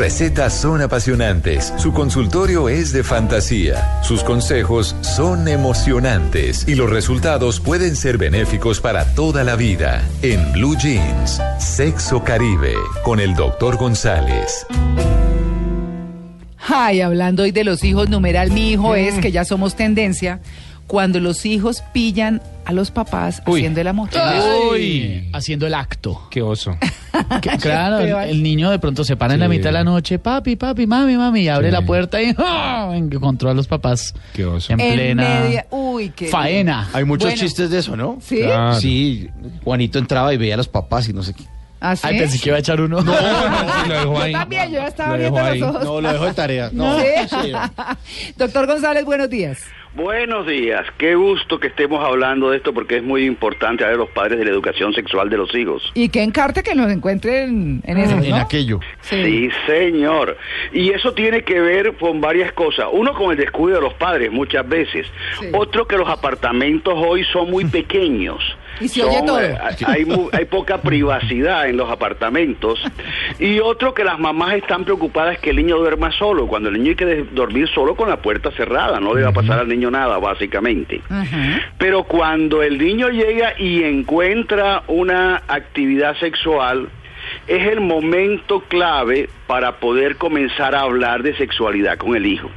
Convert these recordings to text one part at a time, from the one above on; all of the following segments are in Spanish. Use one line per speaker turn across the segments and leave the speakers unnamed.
Recetas son apasionantes, su consultorio es de fantasía, sus consejos son emocionantes y los resultados pueden ser benéficos para toda la vida. En Blue Jeans, Sexo Caribe, con el doctor González.
Ay, hablando hoy de los hijos, numeral mi hijo es que ya somos tendencia cuando los hijos pillan a los papás
Uy.
haciendo el amor.
Uy, haciendo el acto.
Qué oso.
Que, claro, el, niño de pronto se para en la mitad de la noche, papi, papi, mami, mami, y abre
Sí.
la puerta y ¡ah! encontró a los papás
Qué oso.
en
En
plena
media- uy, qué
faena.
Hay muchos
Bueno.
chistes de eso, ¿no?
¿Sí?
Claro.
Sí, Juanito entraba y veía a los papás y no sé qué.
Ay, pensé que iba a echar uno.
No, sí, lo dejó ahí.
Yo también, yo ya estaba
Lo
abriendo los ojos.
No, lo dejó de tarea. No,
¿Sí?
sí.
Doctor González, buenos días.
Buenos días, qué gusto que estemos hablando de esto porque es muy importante a los padres de la educación sexual de los hijos.
Y que encarte que nos encuentren en eso,
En
¿no?
aquello.
Sí, señor. Y eso tiene que ver con varias cosas. Uno, con el descuido de los padres muchas veces.
Sí.
Otro, que los apartamentos hoy son muy pequeños.
Y se oye
Son,
todo.
eh, hay, poca privacidad en los apartamentos. Y otro, que las mamás están preocupadas que el niño duerma solo, cuando el niño hay que dormir solo con la puerta cerrada. No le va a pasar al niño nada, básicamente. Pero cuando el niño llega y encuentra una actividad sexual, es el momento clave para poder comenzar a hablar de sexualidad con el hijo.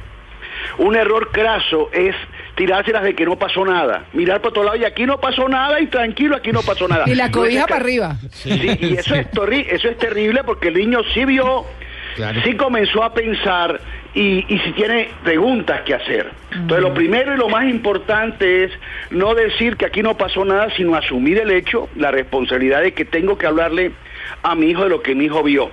Un error craso es tirárselas de que no pasó nada, mirar para otro lado y aquí no pasó nada y tranquilo, aquí no pasó nada.
Y la cobija para arriba.
Sí, y eso es, torri- eso es terrible porque el niño sí vio,
Claro.
sí comenzó a pensar y, y si tiene preguntas que hacer. Entonces lo primero y lo más importante es no decir que aquí no pasó nada, sino asumir el hecho, la responsabilidad de que tengo que hablarle a mi hijo de lo que mi hijo vio.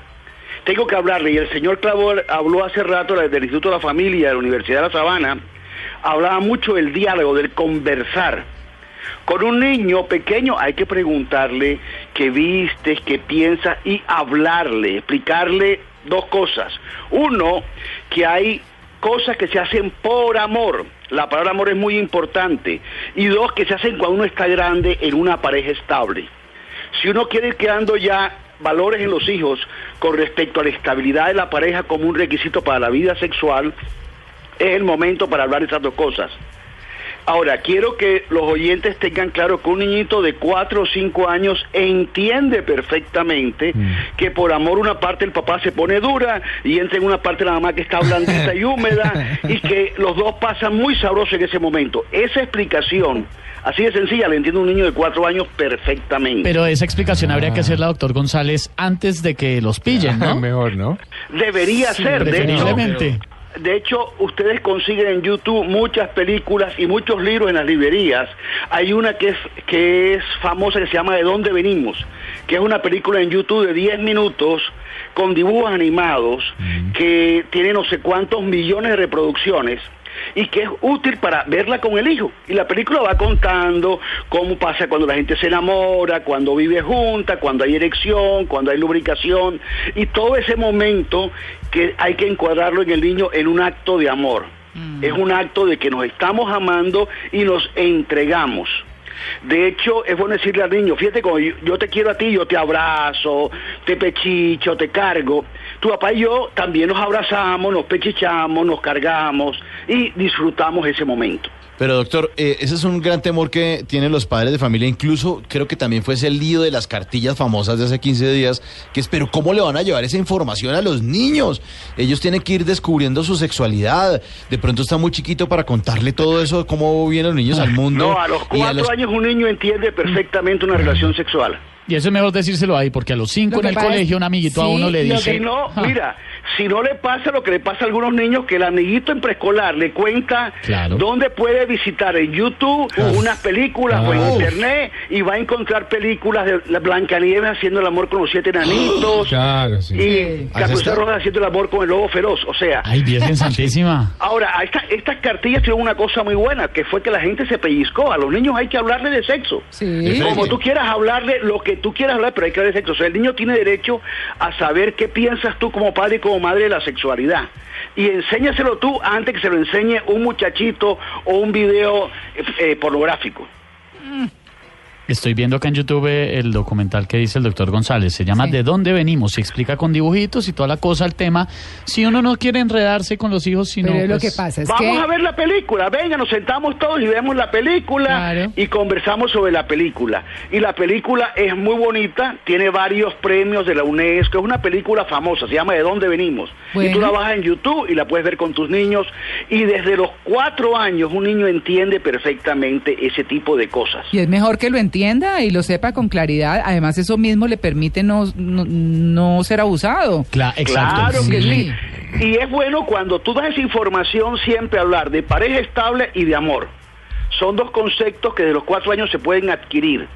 Tengo que hablarle, y el señor Clavo habló hace rato del Instituto de la Familia de la Universidad de La Sabana, hablaba mucho del diálogo, del conversar. Con un niño pequeño hay que preguntarle qué vistes, qué piensas y hablarle, explicarle dos cosas. Uno, que hay cosas que se hacen por amor. La palabra amor es muy importante. Y dos, que se hacen cuando uno está grande en una pareja estable. Si uno quiere ir creando ya valores en los hijos con respecto a la estabilidad de la pareja como un requisito para la vida sexual, es el momento para hablar de esas dos cosas. Ahora, quiero que los oyentes tengan claro que un niñito de 4 o 5 años entiende perfectamente que por amor una parte del papá se pone dura y entra en una parte de la mamá que está blandita y húmeda y que los dos pasan muy sabrosos en ese momento. Esa explicación, así de sencilla, la entiende un niño de 4 años perfectamente.
Pero esa explicación habría que hacerla, doctor González, antes de que los pillen, ¿no?
Mejor, ¿no?
Debería ser, de hecho. De hecho, ustedes consiguen en YouTube muchas películas y muchos libros en las librerías. Hay una que es, que es famosa que se llama De dónde venimos, que es una película en YouTube de 10 minutos con dibujos animados que tiene no sé cuántos millones de reproducciones y que es útil para verla con el hijo. Y la película va contando cómo pasa cuando la gente se enamora, cuando vive junta, cuando hay erección, cuando hay lubricación y todo ese momento que hay que encuadrarlo en el niño en un acto de amor. Es un acto de que nos estamos amando y nos entregamos. De hecho, es bueno decirle al niño, fíjate, como yo, yo te quiero a ti, yo te abrazo, te pechicho, te cargo. Tu papá y yo también nos abrazamos, nos pechichamos, nos cargamos y disfrutamos ese momento.
Pero doctor, eh, ese es un gran temor que tienen los padres de familia. Incluso creo que también fue ese lío de las cartillas famosas de hace 15 días, que es, pero ¿cómo le van a llevar esa información a los niños? Ellos tienen que ir descubriendo su sexualidad. De pronto está muy chiquito para contarle todo eso, cómo vienen los niños al mundo.
No, a los cuatro
los-
años un niño entiende perfectamente una relación sexual.
Y eso es mejor decírselo ahí, porque a los cinco
Lo
en el
es-
colegio un amiguito a uno le
lo
dice...
Si no,
"Ah,
mira, si no le pasa lo que le pasa a algunos niños, que el amiguito en preescolar le cuenta
Claro.
dónde puede visitar en YouTube unas películas o en
Ah.
internet y va a encontrar películas de la Blancanieves haciendo el amor con los siete enanitos
Claro, sí.
y Caperucita Roja haciendo el amor con el lobo feroz. O sea,
Ay, Virgen Santísima.
Ahora, a esta- estas cartillas tienen una cosa muy buena, que fue que la gente se pellizcó. A los niños hay que hablarle de sexo.
Sí.
Como tú quieras hablarle lo que tú quieras hablar, pero hay que hablar de sexo. O sea, el niño tiene derecho a saber qué piensas tú como padre y como madre de la sexualidad. Y enséñaselo tú antes que se lo enseñe un muchachito o un video eh, eh, pornográfico.
Estoy viendo acá en YouTube el documental que dice el doctor González. Se llama
Sí.
¿De dónde venimos? Se explica con dibujitos y toda la cosa, el tema. Si uno no quiere enredarse con los hijos, sino.
Pero es lo
pues,
que pasa es
Vamos
que
a ver la película, venga, nos sentamos todos y vemos la película
Claro.
y conversamos sobre la película. Y la película es muy bonita, tiene varios premios de la UNESCO, es una película famosa, se llama ¿De dónde venimos? Y tú la bajas en YouTube y la puedes ver con tus niños y desde los cuatro años un niño entiende perfectamente ese tipo de cosas.
y es mejor que lo entienda y lo sepa con claridad. Además, eso mismo le permite no, no, no ser abusado.
Cla- exacto.
Claro que
Sí.
sí. Y es bueno cuando tú das esa información siempre hablar de pareja estable y de amor. Son dos conceptos que de los cuatro años se pueden adquirir.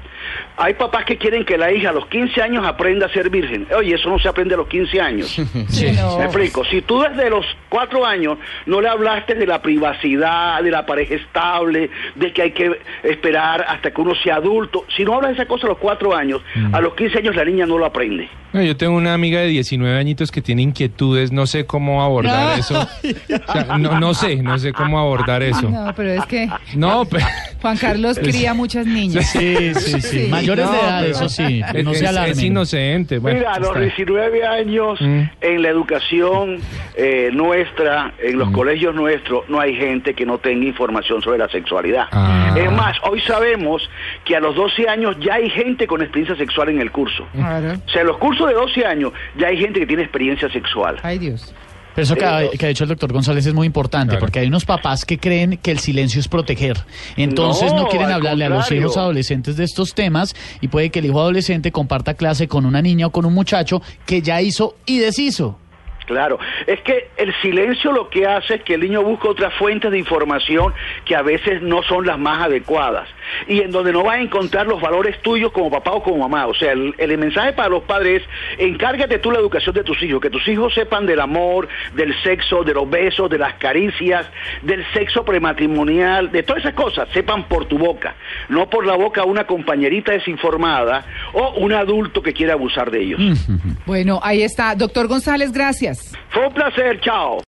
Hay papás que quieren que la hija a los 15 años aprenda a ser virgen. Oye, eso no se aprende a los 15 años.
Sí, no.
Me explico. Si tú desde los cuatro años no le hablaste de la privacidad, de la pareja estable, de que hay que esperar hasta que uno sea adulto, si no hablas de esa cosa a los cuatro años, a los 15 años la niña no lo aprende.
No, yo tengo una amiga de 19 añitos que tiene inquietudes, no sé cómo abordar eso. O sea, no, no sé, no sé cómo abordar eso.
No, pero es que
No, pero...
Juan Carlos cría muchas niñas.
Sí, sí, sí.
Sí.
Mayores de
No,
edad,
pero-
eso sí.
Es,
No se
es-
alarmen.
es inocente. Bueno,
Mira, a los
está.
19 años
Mm.
en la educación eh, nuestra, en
Mm.
los colegios nuestros, no hay gente que no tenga información sobre la sexualidad.
Ah.
Es más, hoy sabemos que a los 12 años ya hay gente con experiencia sexual en el curso.
Claro.
O sea, en los cursos de 12 años ya hay gente que tiene experiencia sexual.
Ay, Dios.
Pero eso que ha, que ha dicho el doctor González es muy importante,
Claro.
porque hay unos papás que creen que el silencio es proteger. Entonces no,
No,
quieren hablarle a los hijos adolescentes de estos temas y puede que el hijo adolescente comparta clase con una niña o con un muchacho que ya hizo y deshizo.
Claro, es que el silencio lo que hace es que el niño busca otras fuentes de información que a veces no son las más adecuadas y en donde no va a encontrar los valores tuyos como papá o como mamá. O sea, el, el mensaje para los padres es, encárgate tú la educación de tus hijos, que tus hijos sepan del amor, del sexo, de los besos, de las caricias, del sexo prematrimonial, de todas esas cosas, sepan por tu boca, no por la boca de una compañerita desinformada o un adulto que quiere abusar de ellos.
Bueno, ahí está. Doctor González, gracias.
Fue un placer, chao.